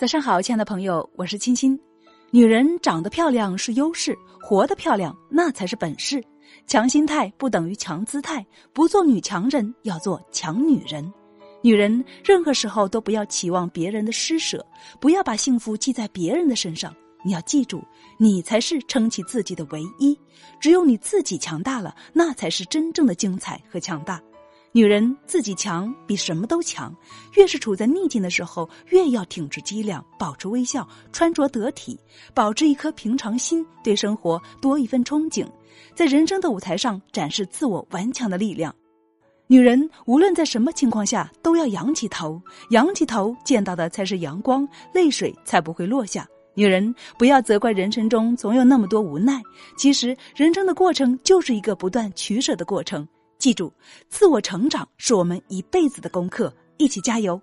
早上好，亲爱的朋友，我是青青。女人长得漂亮是优势，活得漂亮那才是本事。强心态不等于强姿态，不做女强人，要做强女人。女人任何时候都不要期望别人的施舍，不要把幸福记在别人的身上。你要记住，你才是撑起自己的唯一。只有你自己强大了，那才是真正的精彩和强大。女人自己强，比什么都强。越是处在逆境的时候，越要挺直脊梁，保持微笑，穿着得体，保持一颗平常心，对生活多一份憧憬，在人生的舞台上展示自我顽强的力量。女人无论在什么情况下，都要仰起头，仰起头见到的才是阳光，泪水才不会落下。女人不要责怪人生中总有那么多无奈，其实人生的过程就是一个不断取舍的过程。记住，自我成长是我们一辈子的功课，一起加油。